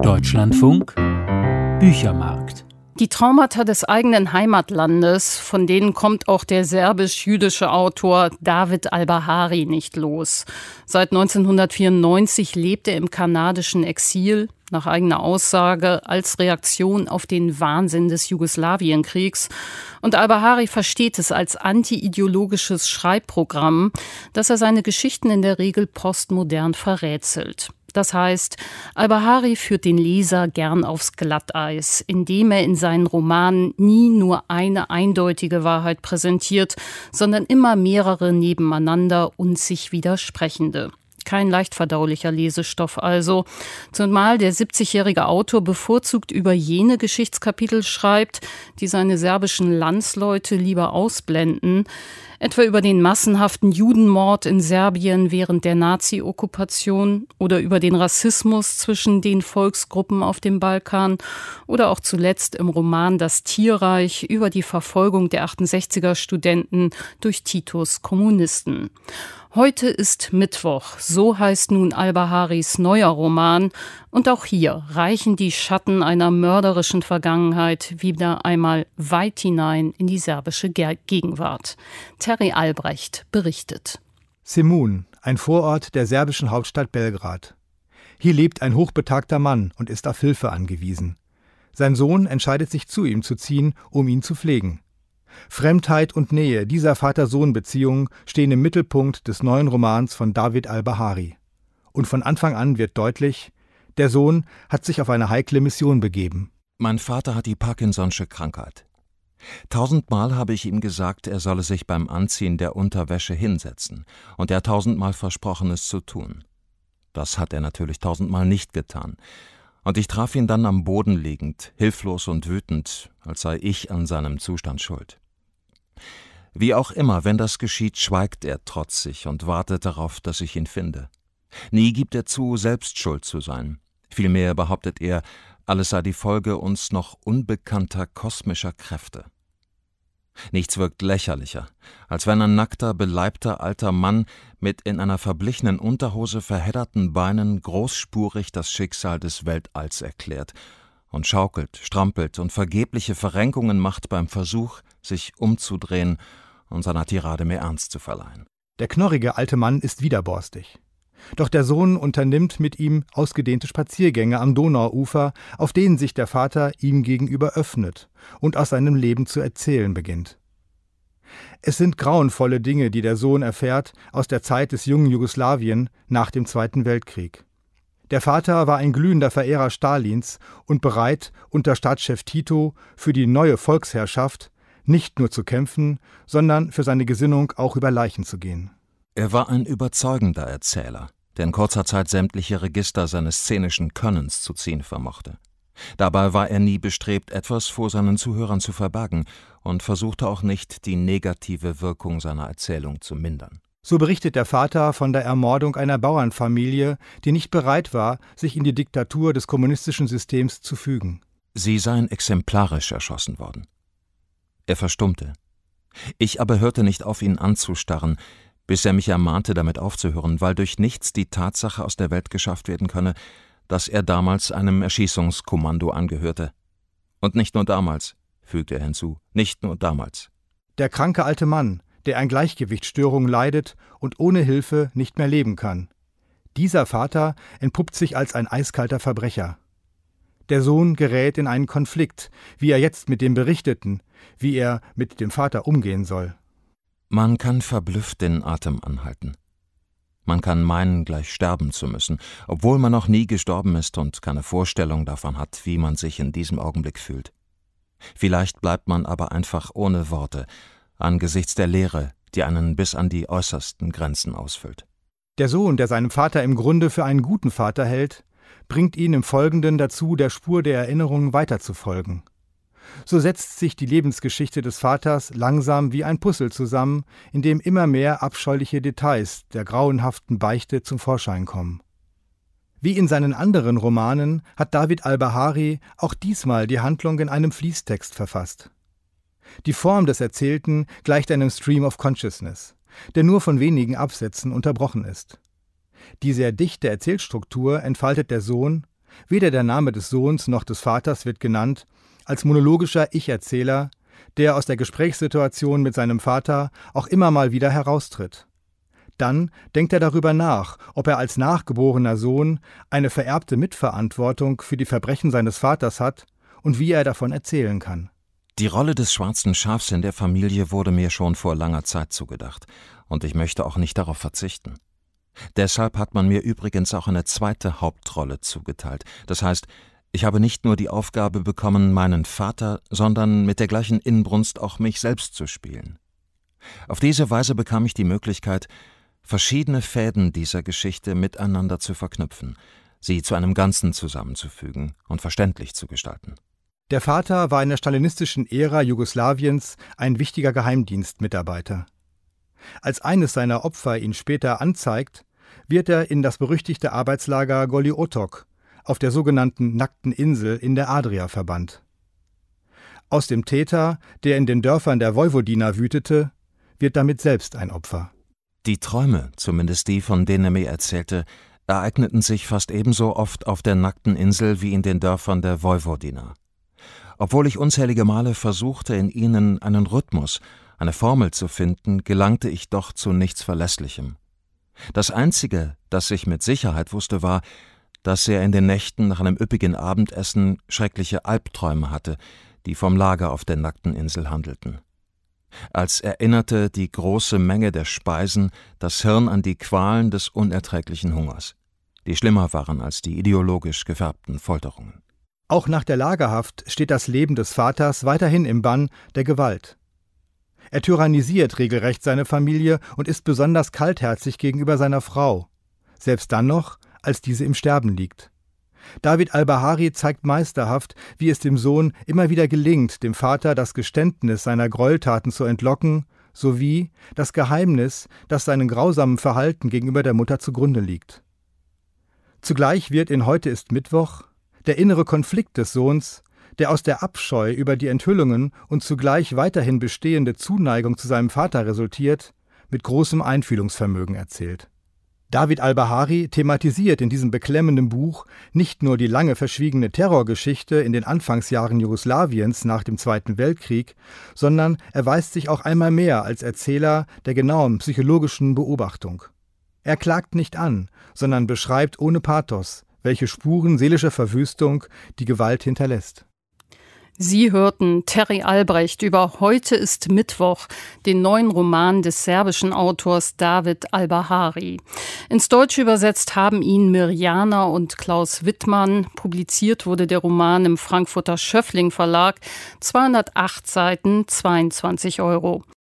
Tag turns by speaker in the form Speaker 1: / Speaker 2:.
Speaker 1: Deutschlandfunk Büchermarkt
Speaker 2: die Traumata des eigenen Heimatlandes, von denen kommt auch der serbisch-jüdische Autor David Al-Bahari nicht los. Seit 1994 lebt er im kanadischen Exil, nach eigener Aussage, als Reaktion auf den Wahnsinn des Jugoslawienkriegs. Und Al-Bahari versteht es als anti-ideologisches Schreibprogramm, dass er seine Geschichten in der Regel postmodern verrätselt. Das heißt, Al-Bahari führt den Leser gern aufs Glatteis, indem er in seinen Romanen nie nur eine eindeutige Wahrheit präsentiert, sondern immer mehrere nebeneinander und sich widersprechende. Kein leicht verdaulicher Lesestoff also. Zumal der 70-jährige Autor bevorzugt über jene Geschichtskapitel schreibt, die seine serbischen Landsleute lieber ausblenden etwa über den massenhaften Judenmord in Serbien während der Nazi-Okkupation oder über den Rassismus zwischen den Volksgruppen auf dem Balkan oder auch zuletzt im Roman Das Tierreich über die Verfolgung der 68er Studenten durch Titos Kommunisten. Heute ist Mittwoch, so heißt nun Al-Baharis neuer Roman, und auch hier reichen die Schatten einer mörderischen Vergangenheit wieder einmal weit hinein in die serbische Gegenwart. Terry Albrecht berichtet.
Speaker 3: Semun, ein Vorort der serbischen Hauptstadt Belgrad. Hier lebt ein hochbetagter Mann und ist auf Hilfe angewiesen. Sein Sohn entscheidet sich zu ihm zu ziehen, um ihn zu pflegen. Fremdheit und Nähe dieser Vater-Sohn-Beziehung stehen im Mittelpunkt des neuen Romans von David al-Bahari. Und von Anfang an wird deutlich, der Sohn hat sich auf eine heikle Mission begeben.
Speaker 4: Mein Vater hat die Parkinson'sche Krankheit. Tausendmal habe ich ihm gesagt, er solle sich beim Anziehen der Unterwäsche hinsetzen, und er tausendmal versprochen, es zu tun. Das hat er natürlich tausendmal nicht getan, und ich traf ihn dann am Boden liegend, hilflos und wütend, als sei ich an seinem Zustand schuld. Wie auch immer, wenn das geschieht, schweigt er trotzig und wartet darauf, dass ich ihn finde. Nie gibt er zu, selbst schuld zu sein. Vielmehr behauptet er, alles sei die Folge uns noch unbekannter kosmischer Kräfte. Nichts wirkt lächerlicher, als wenn ein nackter, beleibter alter Mann mit in einer verblichenen Unterhose verhedderten Beinen großspurig das Schicksal des Weltalls erklärt und schaukelt, strampelt und vergebliche Verrenkungen macht beim Versuch, sich umzudrehen und seiner Tirade mehr Ernst zu verleihen.
Speaker 3: Der knorrige alte Mann ist widerborstig. Doch der Sohn unternimmt mit ihm ausgedehnte Spaziergänge am Donauufer, auf denen sich der Vater ihm gegenüber öffnet und aus seinem Leben zu erzählen beginnt. Es sind grauenvolle Dinge, die der Sohn erfährt aus der Zeit des jungen Jugoslawien nach dem Zweiten Weltkrieg. Der Vater war ein glühender Verehrer Stalins und bereit, unter Staatschef Tito für die neue Volksherrschaft nicht nur zu kämpfen, sondern für seine Gesinnung auch über Leichen zu gehen.
Speaker 4: Er war ein überzeugender Erzähler, der in kurzer Zeit sämtliche Register seines szenischen Könnens zu ziehen vermochte. Dabei war er nie bestrebt, etwas vor seinen Zuhörern zu verbergen und versuchte auch nicht, die negative Wirkung seiner Erzählung zu mindern.
Speaker 3: So berichtet der Vater von der Ermordung einer Bauernfamilie, die nicht bereit war, sich in die Diktatur des kommunistischen Systems zu fügen.
Speaker 4: Sie seien exemplarisch erschossen worden. Er verstummte. Ich aber hörte nicht auf, ihn anzustarren, bis er mich ermahnte, damit aufzuhören, weil durch nichts die Tatsache aus der Welt geschafft werden könne, dass er damals einem Erschießungskommando angehörte. Und nicht nur damals, fügte er hinzu, nicht nur damals.
Speaker 3: Der kranke alte Mann, der an Gleichgewichtsstörungen leidet und ohne Hilfe nicht mehr leben kann. Dieser Vater entpuppt sich als ein eiskalter Verbrecher. Der Sohn gerät in einen Konflikt, wie er jetzt mit dem Berichteten, wie er mit dem Vater umgehen soll.
Speaker 4: Man kann verblüfft den Atem anhalten. Man kann meinen, gleich sterben zu müssen, obwohl man noch nie gestorben ist und keine Vorstellung davon hat, wie man sich in diesem Augenblick fühlt. Vielleicht bleibt man aber einfach ohne Worte, angesichts der Leere, die einen bis an die äußersten Grenzen ausfüllt.
Speaker 3: Der Sohn, der seinem Vater im Grunde für einen guten Vater hält, bringt ihn im Folgenden dazu, der Spur der Erinnerung weiterzufolgen. So setzt sich die Lebensgeschichte des Vaters langsam wie ein Puzzle zusammen, in dem immer mehr abscheuliche Details der grauenhaften Beichte zum Vorschein kommen. Wie in seinen anderen Romanen hat David al-Bahari auch diesmal die Handlung in einem Fließtext verfasst. Die Form des Erzählten gleicht einem Stream of Consciousness, der nur von wenigen Absätzen unterbrochen ist. Die sehr dichte Erzählstruktur entfaltet der Sohn, Weder der Name des Sohns noch des Vaters wird genannt, als monologischer Ich-Erzähler, der aus der Gesprächssituation mit seinem Vater auch immer mal wieder heraustritt. Dann denkt er darüber nach, ob er als nachgeborener Sohn eine vererbte Mitverantwortung für die Verbrechen seines Vaters hat und wie er davon erzählen kann.
Speaker 4: Die Rolle des schwarzen Schafs in der Familie wurde mir schon vor langer Zeit zugedacht, und ich möchte auch nicht darauf verzichten. Deshalb hat man mir übrigens auch eine zweite Hauptrolle zugeteilt. Das heißt, ich habe nicht nur die Aufgabe bekommen, meinen Vater, sondern mit der gleichen Inbrunst auch mich selbst zu spielen. Auf diese Weise bekam ich die Möglichkeit, verschiedene Fäden dieser Geschichte miteinander zu verknüpfen, sie zu einem Ganzen zusammenzufügen und verständlich zu gestalten.
Speaker 3: Der Vater war in der stalinistischen Ära Jugoslawiens ein wichtiger Geheimdienstmitarbeiter. Als eines seiner Opfer ihn später anzeigt, wird er in das berüchtigte Arbeitslager Goli Otok auf der sogenannten Nackten Insel in der Adria verbannt. Aus dem Täter, der in den Dörfern der Vojvodina wütete, wird damit selbst ein Opfer.
Speaker 4: Die Träume, zumindest die, von denen er mir erzählte, ereigneten sich fast ebenso oft auf der nackten Insel wie in den Dörfern der Vojvodina. Obwohl ich unzählige Male versuchte, in ihnen einen Rhythmus, eine Formel zu finden, gelangte ich doch zu nichts Verlässlichem. Das Einzige, das ich mit Sicherheit wusste, war, dass er in den Nächten nach einem üppigen Abendessen schreckliche Albträume hatte, die vom Lager auf der nackten Insel handelten. Als erinnerte die große Menge der Speisen das Hirn an die Qualen des unerträglichen Hungers, die schlimmer waren als die ideologisch gefärbten Folterungen.
Speaker 3: Auch nach der Lagerhaft steht das Leben des Vaters weiterhin im Bann der Gewalt. Er tyrannisiert regelrecht seine Familie und ist besonders kaltherzig gegenüber seiner Frau, selbst dann noch, als diese im Sterben liegt. David al-Bahari zeigt meisterhaft, wie es dem Sohn immer wieder gelingt, dem Vater das Geständnis seiner Gräueltaten zu entlocken, sowie das Geheimnis, das seinem grausamen Verhalten gegenüber der Mutter zugrunde liegt. Zugleich wird in Heute ist Mittwoch der innere Konflikt des Sohns, der aus der Abscheu über die Enthüllungen und zugleich weiterhin bestehende Zuneigung zu seinem Vater resultiert, mit großem Einfühlungsvermögen erzählt. David al-Bahari thematisiert in diesem beklemmenden Buch nicht nur die lange verschwiegene Terrorgeschichte in den Anfangsjahren Jugoslawiens nach dem Zweiten Weltkrieg, sondern erweist sich auch einmal mehr als Erzähler der genauen psychologischen Beobachtung. Er klagt nicht an, sondern beschreibt ohne Pathos, welche Spuren seelischer Verwüstung die Gewalt hinterlässt.
Speaker 2: Sie hörten Terry Albrecht über Heute ist Mittwoch, den neuen Roman des serbischen Autors David Albahari. Ins Deutsche übersetzt haben ihn Mirjana und Klaus Wittmann. Publiziert wurde der Roman im Frankfurter Schöffling Verlag. 208 Seiten, 22 Euro.